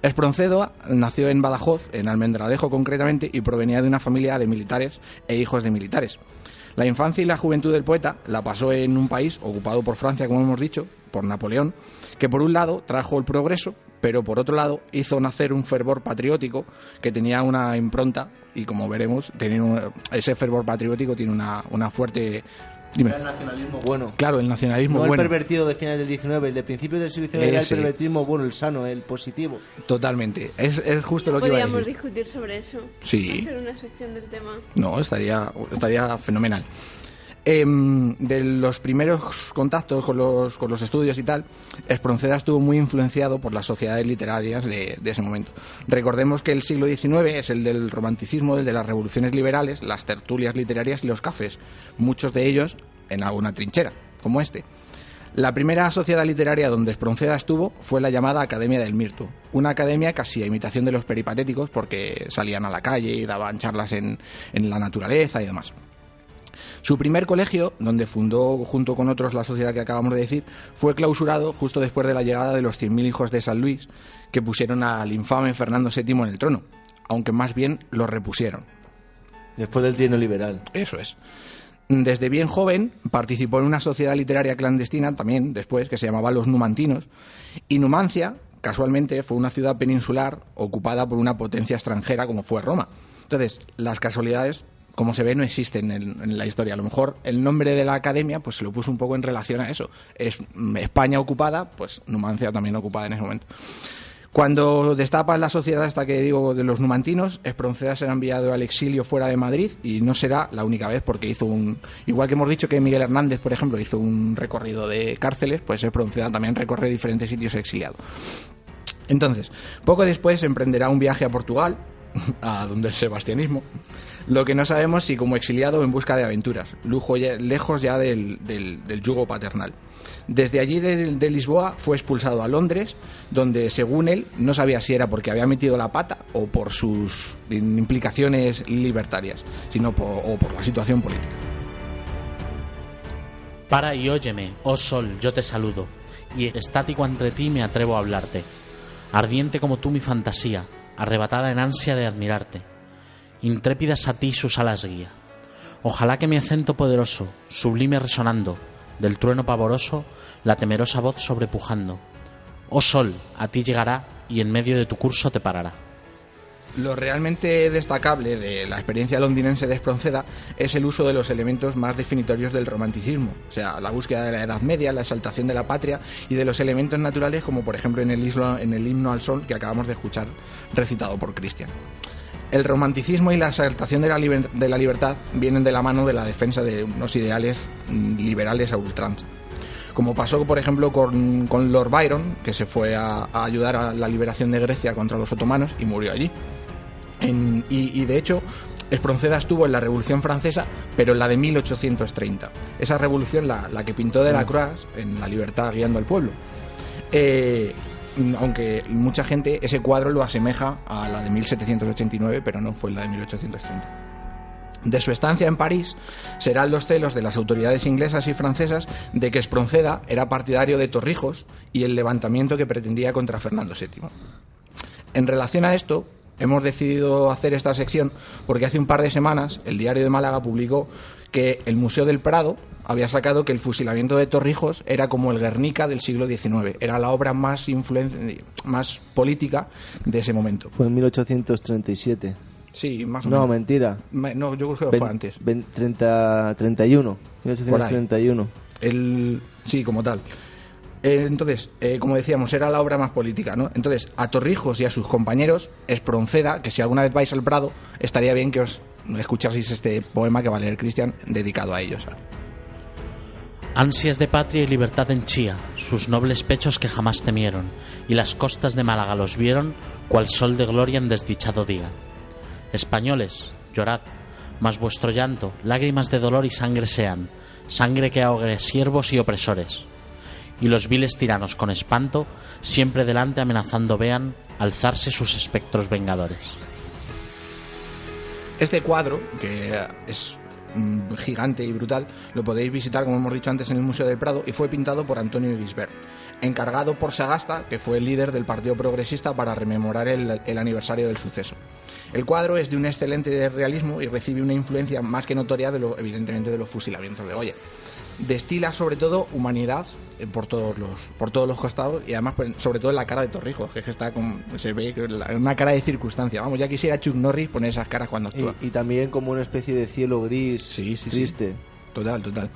Espronceda nació en Badajoz, en Almendralejo concretamente, y provenía de una familia de militares e hijos de militares. La infancia y la juventud del poeta la pasó en un país ocupado por Francia, como hemos dicho, por Napoleón, que por un lado trajo el progreso, pero por otro lado hizo nacer un fervor patriótico que tenía una impronta y como veremos, tenía un- ese fervor patriótico tiene una, una fuerte... Dime. Era el nacionalismo bueno. Claro, el nacionalismo No el bueno. pervertido de finales del 19, el de principios del siglo XIX era el pervertismo bueno, el sano, el positivo. Totalmente. Es, es justo lo que iba a Podríamos decir. discutir sobre eso. Sí. Hacer una sección del tema. No, estaría, estaría fenomenal. Em, de los primeros contactos con los, con los estudios y tal, Espronceda estuvo muy influenciado por las sociedades literarias de, ese momento. Recordemos que el siglo XIX es el del romanticismo, el de las revoluciones liberales, las tertulias literarias y los cafés, muchos de ellos en alguna trinchera, como este. La primera sociedad literaria donde Espronceda estuvo fue la llamada Academia del Mirto, una academia casi a imitación de los peripatéticos porque salían a la calle y daban charlas en, en la naturaleza y demás. Su primer colegio, donde fundó junto con otros la sociedad que acabamos de decir, fue clausurado justo después de la llegada de los 100.000 hijos de San Luis, que pusieron al infame Fernando VII en el trono, aunque más bien lo repusieron. Después del trino liberal. Eso es. Desde bien joven participó en una sociedad literaria clandestina también después que se llamaba Los Numantinos y Numancia casualmente fue una ciudad peninsular ocupada por una potencia extranjera como fue Roma. Entonces, las casualidades como se ve no existen en, la historia. A lo mejor el nombre de la academia pues se lo puso un poco en relación a eso. Es España ocupada, pues Numancia también ocupada en ese momento. Cuando destapa la sociedad esta que digo de los numantinos, Espronceda será enviado al exilio fuera de Madrid y no será la única vez porque hizo un... Igual que hemos dicho que Miguel Hernández, por ejemplo, hizo un recorrido de cárceles, pues Espronceda también recorre diferentes sitios exiliado. Entonces, poco después emprenderá un viaje a Portugal, a donde el sebastianismo, lo que no sabemos si como exiliado en busca de aventuras, lujo lejos ya del, del- yugo paternal. Desde allí de, Lisboa fue expulsado a Londres, donde según él no sabía si era porque había metido la pata o por sus implicaciones libertarias, sino por, o por la situación política. Para y óyeme, oh sol, yo te saludo, y estático ante ti me atrevo a hablarte. Ardiente como tú mi fantasía, arrebatada en ansia de admirarte. Intrépidas a ti sus alas guía. Ojalá que mi acento poderoso, sublime resonando, del trueno pavoroso, la temerosa voz sobrepujando. Oh sol, a ti llegará y en medio de tu curso te parará. Lo realmente destacable de la experiencia londinense de Espronceda es el uso de los elementos más definitorios del romanticismo, o sea, la búsqueda de la Edad Media, la exaltación de la patria y de los elementos naturales como por ejemplo en el, en el himno al sol que acabamos de escuchar recitado por Cristian. El romanticismo y la exaltación de la, liber- de la libertad vienen de la mano de la defensa de unos ideales mm, liberales a ultranza como pasó por ejemplo con, con Lord Byron, que se fue a, a ayudar a la liberación de Grecia contra los otomanos y murió allí. En- y, y, de hecho, Espronceda estuvo en la Revolución Francesa, pero en la de 1830. Esa revolución, la, la que pintó de la Croix, en La libertad guiando al pueblo. Eh, aunque mucha gente ese cuadro lo asemeja a la de 1789, pero no fue la de 1830. De su estancia en París serán los celos de las autoridades inglesas y francesas de que Espronceda era partidario de Torrijos y el levantamiento que pretendía contra Fernando VII. En relación a esto, hemos decidido hacer esta sección porque hace un par de semanas el diario de Málaga publicó que el Museo del Prado había sacado que el fusilamiento de Torrijos era como el Guernica del siglo XIX, era la obra más, más política de ese momento. Fue en 1837. Sí, más o No, menos. mentira. Me- No, yo creo que fue antes. ven- 30, 31. Por ahí. 1831. El, sí, como tal. Eh, entonces, eh, como decíamos, era la obra más política, ¿no? Entonces, a Torrijos y a sus compañeros, Espronceda, que si alguna vez vais al Prado, estaría bien que os escuchaseis este poema que va a leer Cristian, dedicado a ellos. Ansias de patria y libertad en Chía, sus nobles pechos que jamás temieron, y las costas de Málaga los vieron, cual sol de gloria en desdichado día. Españoles, llorad, mas vuestro llanto, lágrimas de dolor y sangre sean, sangre que ahogue siervos y opresores. Y los viles tiranos con espanto, siempre delante amenazando vean, alzarse sus espectros vengadores. Este cuadro, que es gigante y brutal, lo podéis visitar, como hemos dicho antes, en el Museo del Prado y fue pintado por Antonio Gisbert, encargado por Sagasta, que fue el líder del Partido Progresista para rememorar el, aniversario del suceso. El cuadro es de un excelente realismo y recibe una influencia más que notoria, de lo, evidentemente, de los fusilamientos de Goya. Destila sobre todo humanidad eh, por todos los por todos los costados y además pues, sobre todo en la cara de Torrijos que es que está se ve una cara de circunstancia vamos ya quisiera Chuck Norris poner esas caras cuando actúa y también como una especie de cielo gris Sí, sí, sí. triste. Total, total.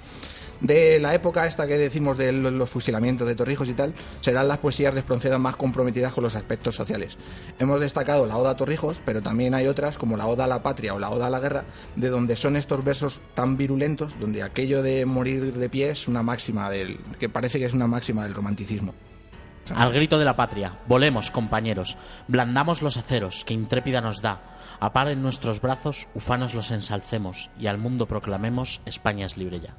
De la época esta que decimos de lo- los fusilamientos de Torrijos y tal, serán las poesías de Espronceda más comprometidas con los aspectos sociales. Hemos destacado la Oda a Torrijos, pero también hay otras como la Oda a la Patria o la Oda a la Guerra, de donde son estos versos tan virulentos, donde aquello de morir de pie es una máxima del, que parece que es una máxima del romanticismo. Al grito de la patria, volemos, compañeros, blandamos los aceros que intrépida nos da, aparen nuestros brazos, ufanos los ensalcemos, y al mundo proclamemos, España es libre ya.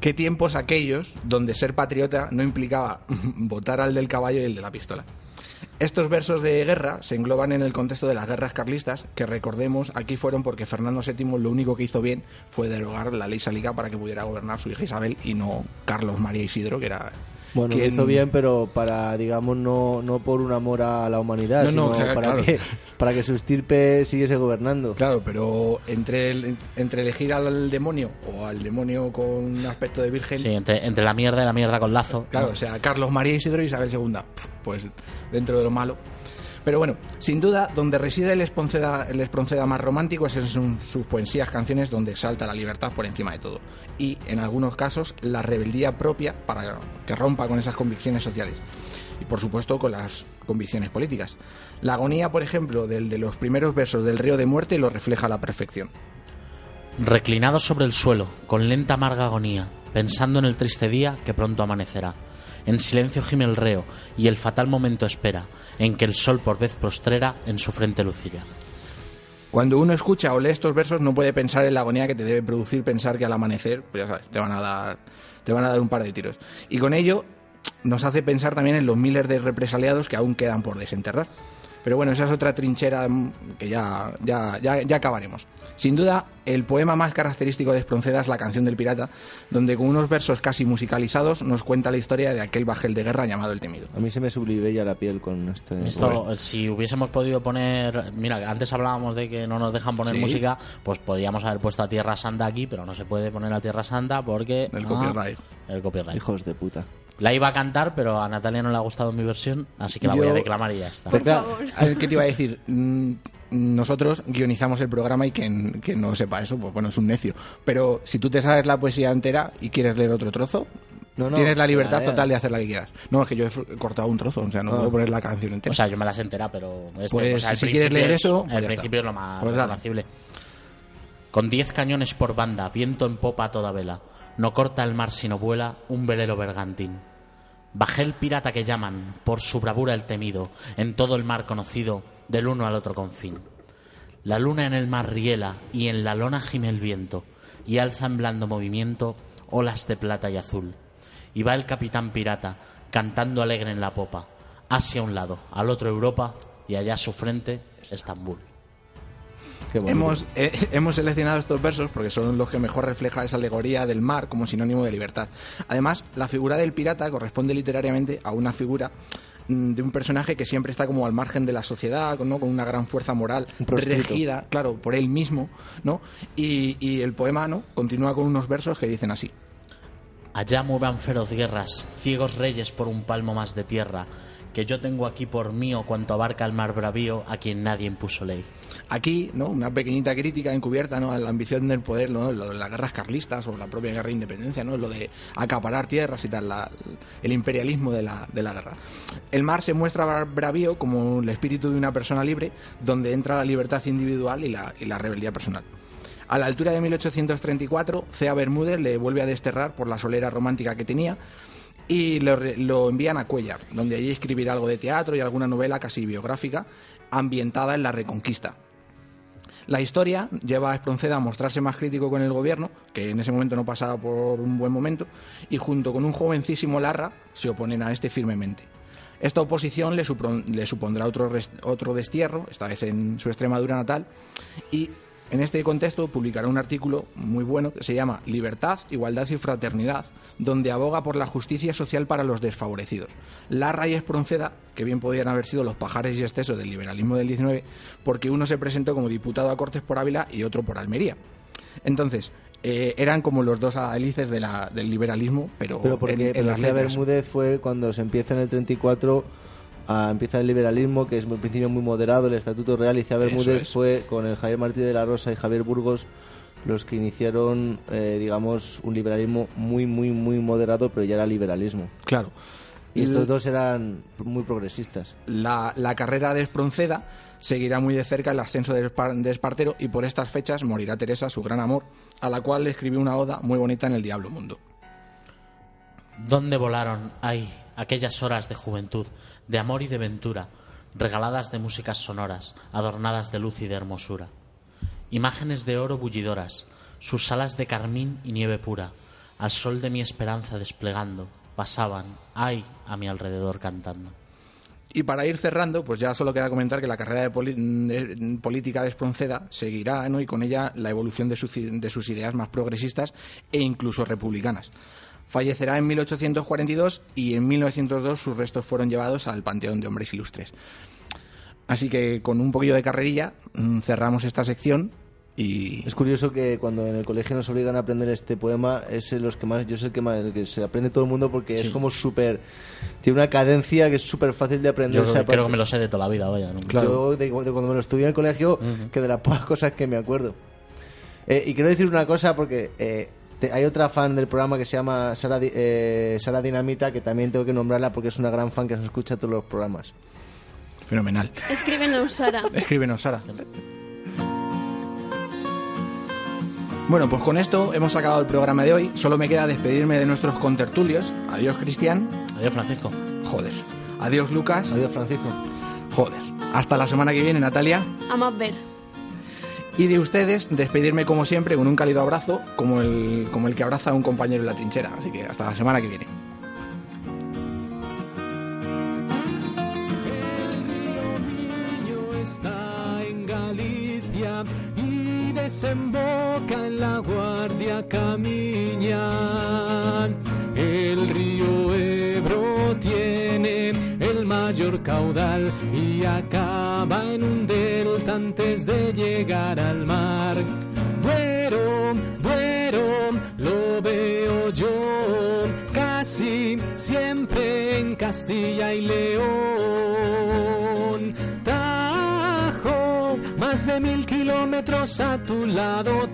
¿Qué tiempos aquellos donde ser patriota no implicaba votar al del caballo y el de la pistola? Estos versos de guerra se engloban en el contexto de las guerras carlistas, que recordemos aquí fueron porque Fernando VII lo único que hizo bien fue derogar la ley sálica para que pudiera gobernar su hija Isabel y no Carlos María Isidro, que era... Bueno, lo hizo bien, pero para, digamos, no, no por un amor a la humanidad, No, no, sino o sea, para, claro. que, para que su estirpe siguiese gobernando. Claro, pero entre, el- entre elegir al demonio o al demonio con un aspecto de virgen... Sí, entre, entre la mierda y la mierda con lazo. Claro, o sea, Carlos María Isidro y Isabel II, pues dentro de lo malo. Pero bueno, sin duda, donde reside el Espronceda, el más romántico es en sus- poesías, canciones donde exalta la libertad por encima de todo. Y, en algunos casos, la rebeldía propia para que rompa con esas convicciones sociales. Y, por supuesto, con las convicciones políticas. La agonía, por ejemplo, del de los primeros versos del Río de Muerte lo refleja a la perfección. Reclinado sobre el suelo, con lenta amarga agonía, pensando en el triste día que pronto amanecerá. En silencio gime el reo, y el fatal momento espera, en que el sol por vez postrera en su frente lucirá. Cuando uno escucha o lee estos versos no puede pensar en la agonía que te debe producir pensar que al amanecer, pues ya sabes, te van a dar, te van a dar un par de tiros. Y con ello nos hace pensar también en los miles de represaliados que aún quedan por desenterrar. Pero bueno, esa es otra trinchera que ya, ya, ya, ya acabaremos. Sin duda, el poema más característico de Espronceda es la canción del pirata, donde con unos versos casi musicalizados nos cuenta la historia de aquel bajel de guerra llamado el temido. A mí se me sublivella la piel con este... Esto, si hubiésemos podido poner. Mira, antes hablábamos de que no nos dejan poner Sí. música, pues podríamos haber puesto a Tierra Santa aquí, pero no se puede poner a Tierra Santa porque. El ah, copyright. el copyright. Hijos de puta. La iba a cantar, pero a Natalia no le ha gustado mi versión, así que la voy a declamar y ya está. Por Claro, ¿Qué te iba a decir? Mm, Nosotros guionizamos el programa y quien, quien no sepa eso, pues bueno, es un necio. Pero si tú te sabes la poesía entera y quieres leer otro trozo, No, no, tienes la libertad ya, ya. total de hacer la que quieras. No, es que yo he cortado un trozo, o sea, no Ah. puedo poner la canción entera. O sea, yo me las entera, pero. Este, Pues, si quieres leer es- eso, pues el ya principio está. es lo más Pues reconocible. Con diez cañones por banda, viento en popa a toda vela. No corta el mar sino vuela un velero bergantín. Bajé el pirata que llaman, por su bravura el temido, en todo el mar conocido, del uno al otro confín. La luna en el mar riela y en la lona gime el viento, y alza en blando movimiento olas de plata y azul. Y va el capitán pirata, cantando alegre en la popa, hacia un lado, al otro Europa, y allá a su frente, Estambul. Hemos, eh, hemos seleccionado estos versos porque son los que mejor refleja esa alegoría del mar como sinónimo de libertad. Además, la figura del pirata corresponde literariamente a una figura mm, de un personaje que siempre está como al margen de la sociedad, ¿no? con una gran fuerza moral regida, claro, por él mismo, ¿no? Y, y el poema, ¿no? Continúa con unos versos que dicen así. Allá muevan feroz guerras, ciegos reyes por un palmo más de tierra, que yo tengo aquí por mío cuanto abarca el mar bravío a quien nadie impuso ley. Aquí, ¿no? Una pequeñita crítica encubierta, ¿no? A la ambición del poder, ¿no? Lo de las guerras carlistas o la propia guerra de independencia, ¿no? Lo de acaparar tierras y tal, el imperialismo de la, de la guerra. El mar se muestra bra- bravío como el espíritu de una persona libre, donde entra la libertad individual y la, y la rebeldía personal. A la altura de 1834, Cea Bermúdez le vuelve a desterrar por la solera romántica que tenía y lo, envían a Cuellar, donde allí escribirá algo de teatro y alguna novela casi biográfica ambientada en la Reconquista. La historia lleva a Espronceda a mostrarse más crítico con el gobierno, que en ese momento no pasaba por un buen momento, y junto con un jovencísimo Larra se oponen a este firmemente. Esta oposición le, supondrá otro, otro destierro, esta vez en su Extremadura natal, y en este contexto publicará un artículo muy bueno que se llama Libertad, Igualdad y Fraternidad, donde aboga por la justicia social para los desfavorecidos. Larra y Espronceda, que bien podían haber sido los pajares y excesos del liberalismo del 19, porque uno se presentó como diputado a Cortes por Ávila y otro por Almería. Entonces, eh, eran como los dos de la- del liberalismo, pero, Pero porque en, en las. Bermúdez fue cuando se empieza en el 34 a empieza el liberalismo, que es en principio muy moderado, el Estatuto Real, y Bermúdez es. fue con el Javier Martí de la Rosa y Javier Burgos los que iniciaron, eh, digamos, un liberalismo muy, muy, muy moderado, pero ya era liberalismo. Claro. Y estos dos eran muy progresistas. la, la carrera de Espronceda seguirá muy de cerca el ascenso de Espartero y por estas fechas morirá Teresa, su gran amor, a la cual le escribió una oda muy bonita en el Diablo Mundo. ¿Dónde volaron, ay, aquellas horas de juventud, de amor y de ventura, regaladas de músicas sonoras, adornadas de luz y de hermosura? Imágenes de oro bullidoras, sus alas de carmín y nieve pura, al sol de mi esperanza desplegando, pasaban, ay, a mi alrededor cantando. Y para ir cerrando, pues ya solo queda comentar que la carrera de, política de Espronceda seguirá, ¿no? y con ella la evolución de sus ideas más progresistas e incluso republicanas. Fallecerá en 1842 y en 1902 sus restos fueron llevados al Panteón de Hombres Ilustres. Así que con un poquillo de carrerilla mm, cerramos esta sección y Es curioso que cuando en el colegio nos obligan a aprender este poema, es el los que más, yo es el que más, el que se aprende todo el mundo porque es como súper, tiene una cadencia que es súper fácil de Yo aprender. creo, o sea, creo que me lo sé de toda la vida, vaya. ¿no? Yo, de, de cuando me lo estudié en el colegio, que de las pocas cosas que me acuerdo. Eh, y quiero decir una cosa porque eh, te- hay otra fan del programa que se llama Sara, eh, Sara Dinamita, que también tengo que nombrarla porque es una gran fan que nos escucha todos los programas. fenomenal. Escríbenos, Sara. Escríbenos, Sara. Bueno, pues con esto hemos acabado el programa de hoy. Solo me queda despedirme de nuestros contertulios. Adiós, Cristian. Adiós, Francisco. Joder. Adiós, Lucas. Adiós, Francisco. Joder. Hasta la semana que viene, Natalia. A más ver. Y de ustedes, despedirme como siempre con un cálido abrazo, como el, como el que abraza a un compañero en la trinchera. Así que hasta la semana que viene. desemboca en la Guardia. El río Ebro tiene mayor caudal y acaba en un delta antes de llegar al mar. Duero, Duero, lo veo yo casi siempre en Castilla y León. Tajo, más de mil kilómetros a tu lado,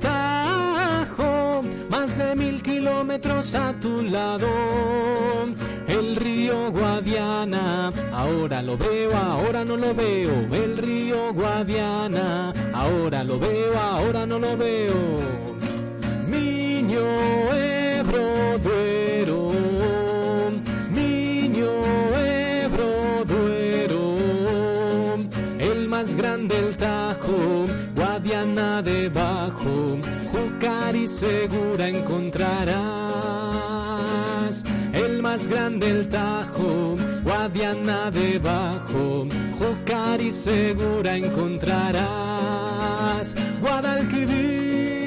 Más de mil kilómetros a tu lado. El río Guadiana, ahora lo veo, ahora no lo veo. El río Guadiana, ahora lo veo, ahora no lo veo. Niño Ebro Duero, Niño Ebro Duero, el más grande el Tajo, Guadiana debajo, Júcar y Segura encontrarás. El más grande el Tajo, Guadiana debajo, Júcar y Segura encontrarás. Guadalquivir,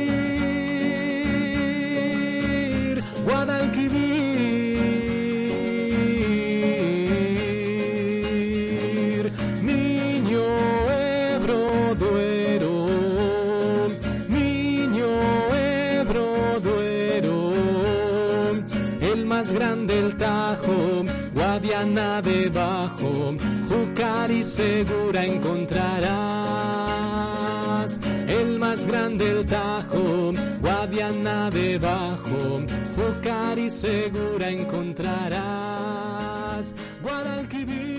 segura encontrarás. El más grande el Tajo, Guadiana debajo, Jucari segura encontrarás. Guadalquivir